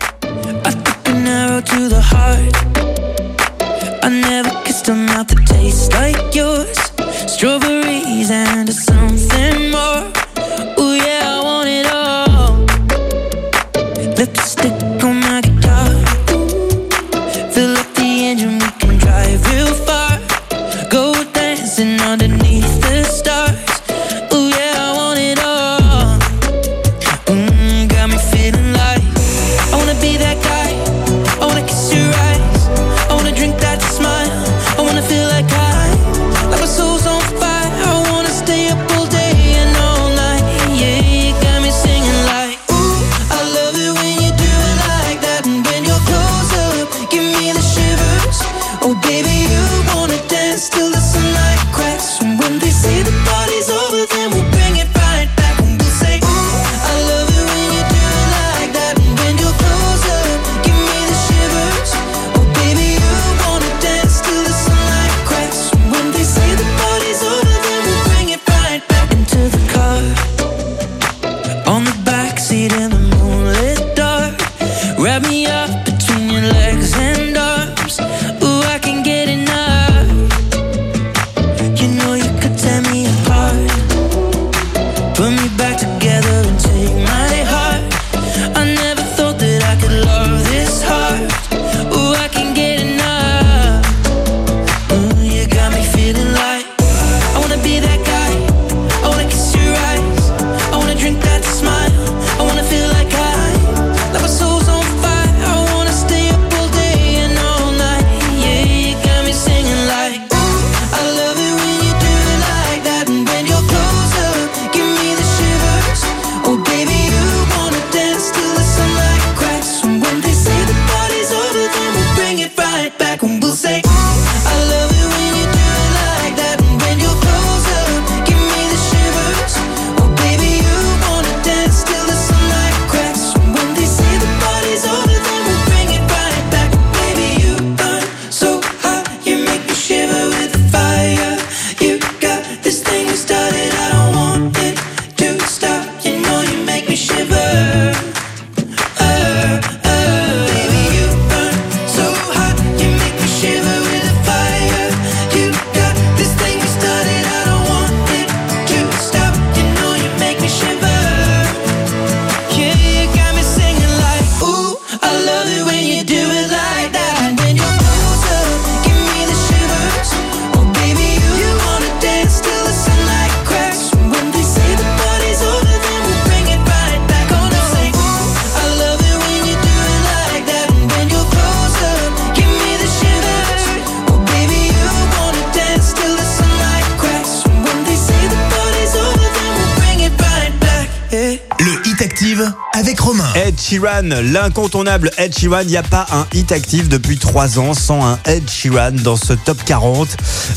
L'incontournable Ed Sheeran. Il n'y a pas un hit actif depuis 3 ans sans un Ed Sheeran dans ce top 40.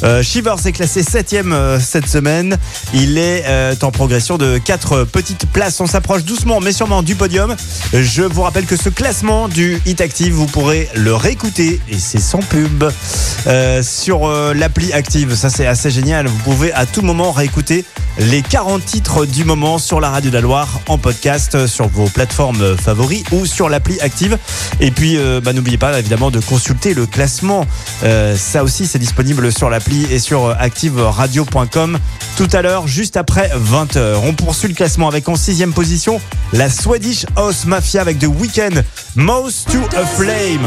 Euh, Shivers est classé 7ème euh, cette semaine. Il est euh, en progression de 4 petites places. On s'approche doucement mais sûrement du podium. Je vous rappelle que ce classement du hit active, vous pourrez le réécouter et c'est sans pub euh, sur l'appli active. Ça c'est assez génial. Vous pouvez à tout moment réécouter les 40 titres du moment sur la radio de la Loire en podcast euh, sur vos plateformes favoris ou sur l'appli active. Et puis euh, bah, n'oubliez pas évidemment de consulter le classement. Euh, ça aussi c'est disponible sur l'appli et sur activeradio.com tout à l'heure juste après 20h. On poursuit le classement avec en sixième position la Swedish House Mafia avec The Weeknd Most to a Flame.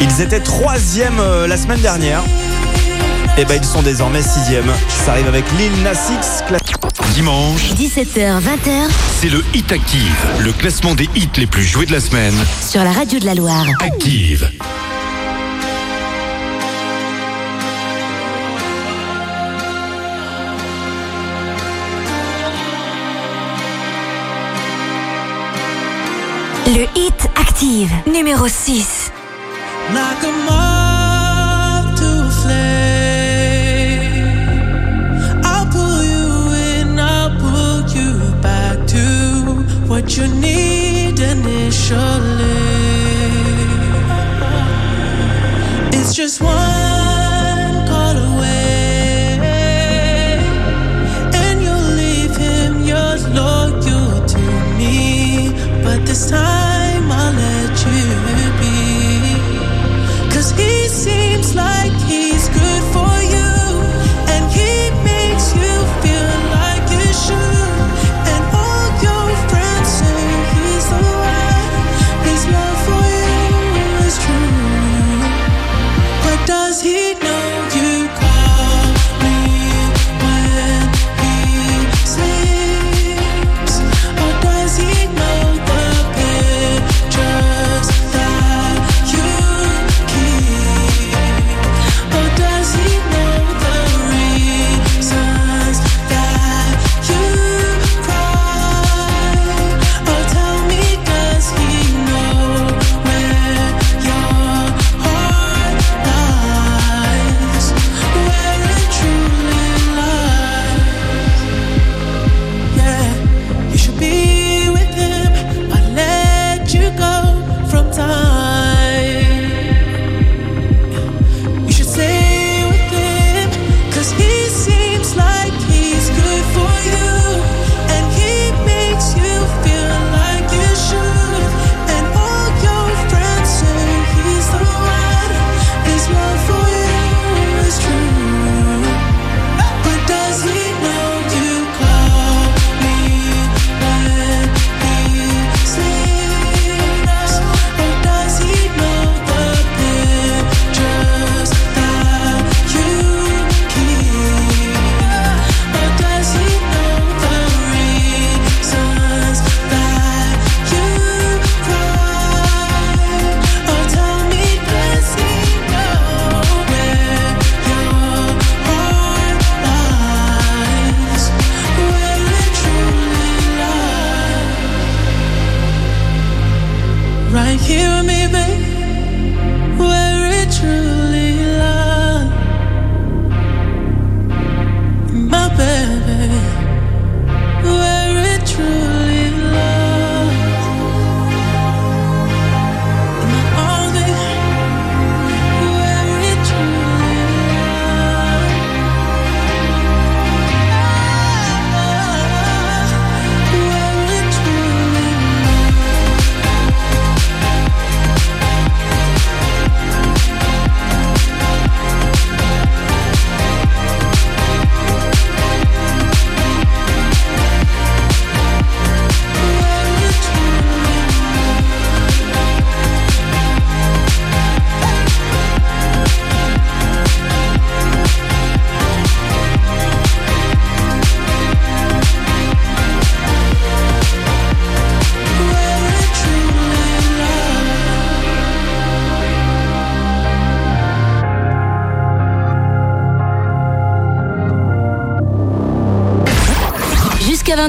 Ils étaient troisième la semaine dernière. Et ben ils sont désormais sixième. Ça arrive avec Lil Nas X. cla- Dimanche, 17h, 20h c'est le Hit Active, le classement des hits les plus joués de la semaine. sur la radio de la Loire. Active. Le hit active, numéro 6. Like a what you need initially. It's just one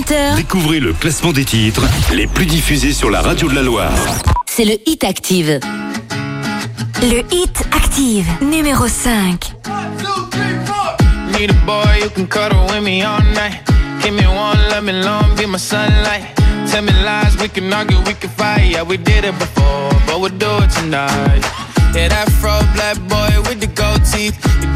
20h, Découvrez le classement des titres les plus diffusés sur la radio de la Loire. c'est le Hit Active. Le Hit Active, numéro 5. Need a boy who can cuddle with me all night. Give me one, let me long, be my sunlight. Tell me lies, we can argue, we can fight. Yeah, we did it before, but we'll do it tonight. Yeah, that fro black boy with the gold teeth.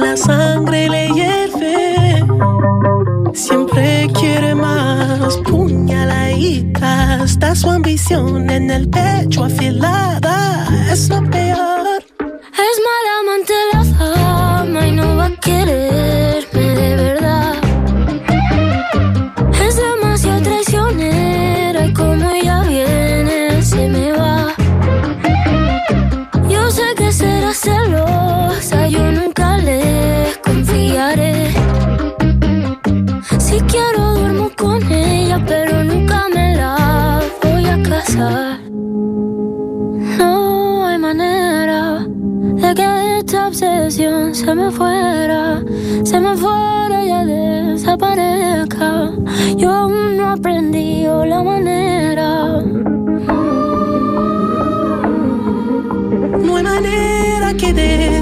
La sangre le hierve. Siempre quiere más. Puñaladita. Está su ambición en el pecho afilada. Es lo peor.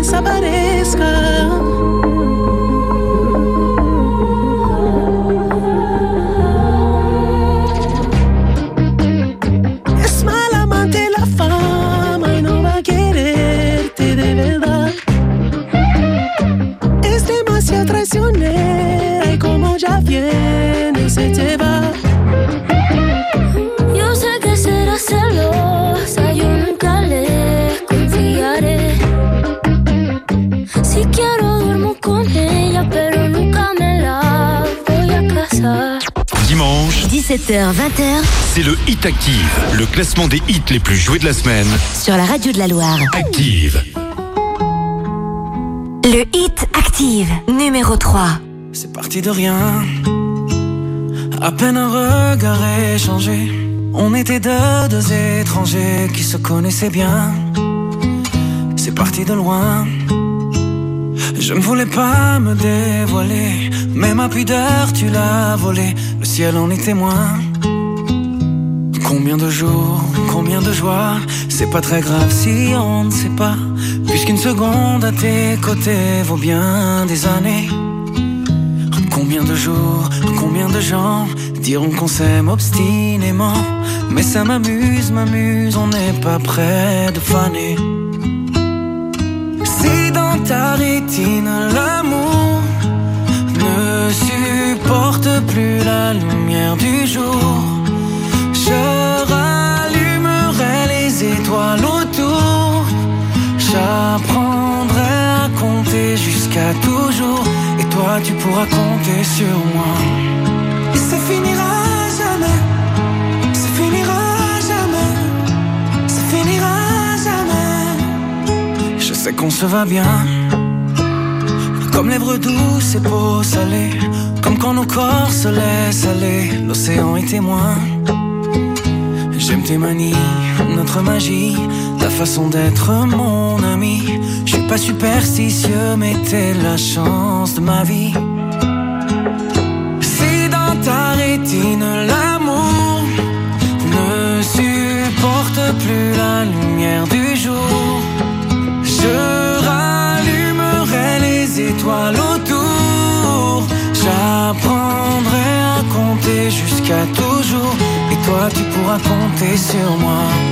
No hay c'est le Hit Active, le classement des hits les plus joués de la semaine. sur la radio de la Loire. Active. Le hit active, numéro 3. C'est parti de rien. À peine un regard échangé. On était deux, deux étrangers qui se connaissaient bien. C'est parti de loin. Je ne voulais pas me dévoiler, mais ma pudeur tu l'as volée. Le ciel en est témoin. Combien de jours, combien de joies, c'est pas très grave si on ne sait pas. Puisqu'une seconde à tes côtés vaut bien des années. Combien de jours, combien de gens diront qu'on s'aime obstinément. Mais ça m'amuse, m'amuse, on n'est pas près de faner. Si dans ta rétine l'amour ne supporte plus la lumière du jour, les étoiles autour. J'apprendrai à compter jusqu'à toujours. Et toi, tu pourras compter sur moi. Et ça finira jamais. Ça finira jamais. Ça finira jamais. Je sais qu'on se va bien. Comme lèvres douces et peau salée. Comme quand nos corps se laissent aller. L'océan est témoin. Notre magie, ta façon d'être mon ami. Je suis pas superstitieux, mais t'es la chance de ma vie. Si dans ta rétine l'amour ne supporte plus la lumière du jour, je rallumerai les étoiles autour. J'apprendrai à compter jusqu'à toujours. Toi, tu pourras compter sur moi.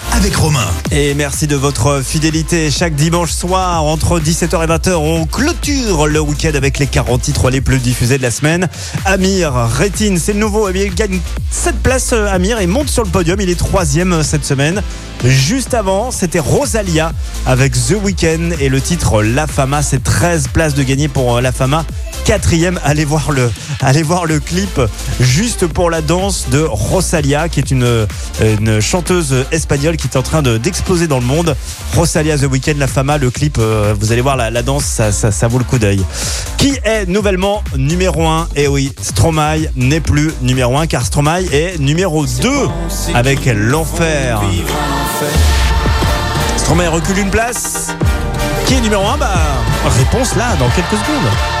Et merci de votre fidélité. Chaque dimanche soir, entre 17h et 20h, on clôture le week-end avec les 40 titres les plus diffusés de la semaine. Amir Rétine, c'est le nouveau. Eh Il gagne 7 places, euh, Amir, et monte sur le podium. Il est troisième euh, cette semaine. Juste avant, c'était Rosalia avec The Weeknd et le titre La Fama. C'est 13 places de gagné pour euh, La Fama. Quatrième, allez voir le, allez voir le clip juste pour la danse de Rosalia, qui est une, chanteuse espagnole qui est en train de- d'exploser dans le monde. Rosalia The Weeknd, La Fama, le clip, euh, vous allez voir la, danse, ça, ça, ça vaut le coup d'œil. Qui est nouvellement numéro 1 Eh oui, Stromae n'est plus numéro 1 car Stromae est numéro 2 avec l'enfer. Stromae recule une place. Qui est numéro 1 Bah, réponse là, dans quelques secondes.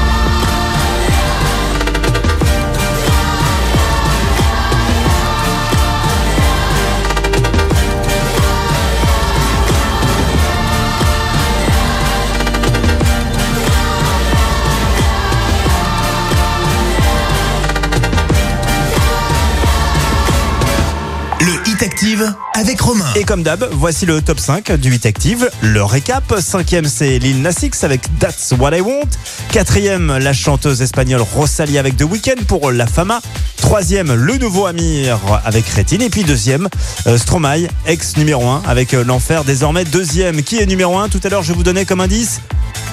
Avec Romain. Et comme d'hab, voici le top 5 du Hit Active. Le récap. Cinquième, c'est Lil Nas avec That's What I Want. Quatrième, la chanteuse espagnole Rosalie avec The Weeknd pour La Fama. Troisième, le nouveau Amir avec Rétine. Et puis deuxième, euh, Stromae, ex numéro 1 avec euh, L'Enfer. Désormais deuxième. Qui est numéro 1 Tout à l'heure, je vous donnais comme indice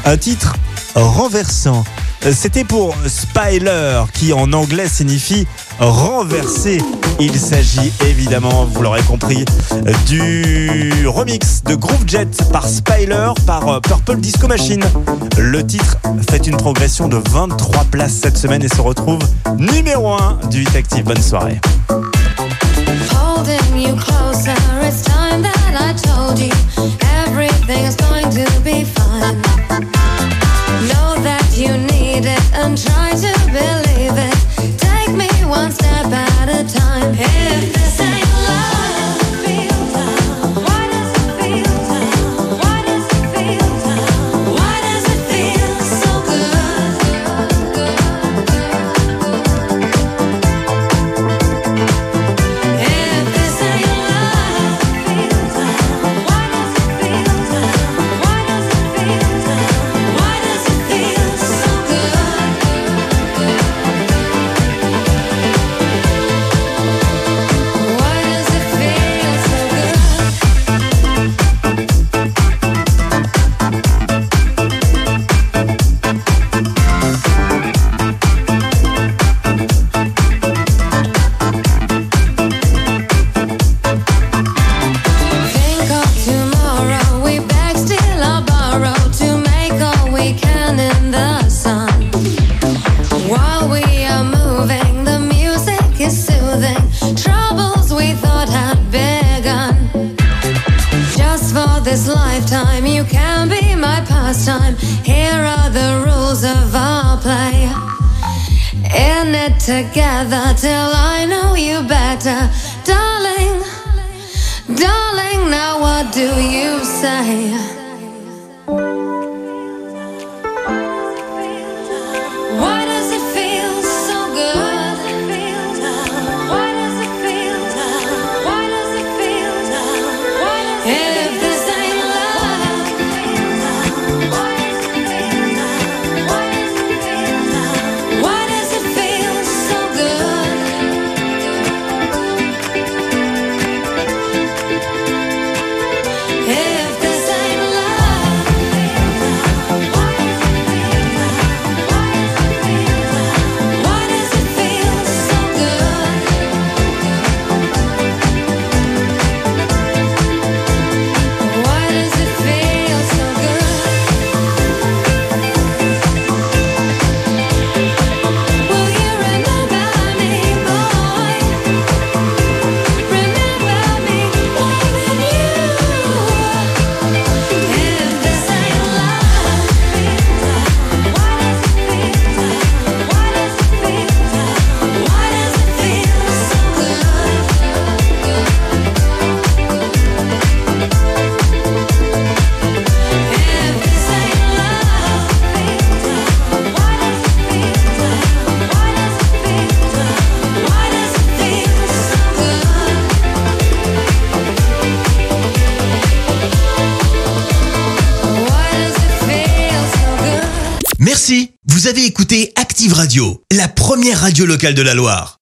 un titre renversant. Euh, C'était pour Spyler, qui en anglais signifie renverser. Il s'agit évidemment, vous l'aurez compris, du remix de Groove Jet par Spyler par euh, Purple Disco Machine. Le titre fait une progression de 23 places cette semaine et se retrouve numéro 1 du Hit Active. Bonne soirée. And try première radio locale de la Loire.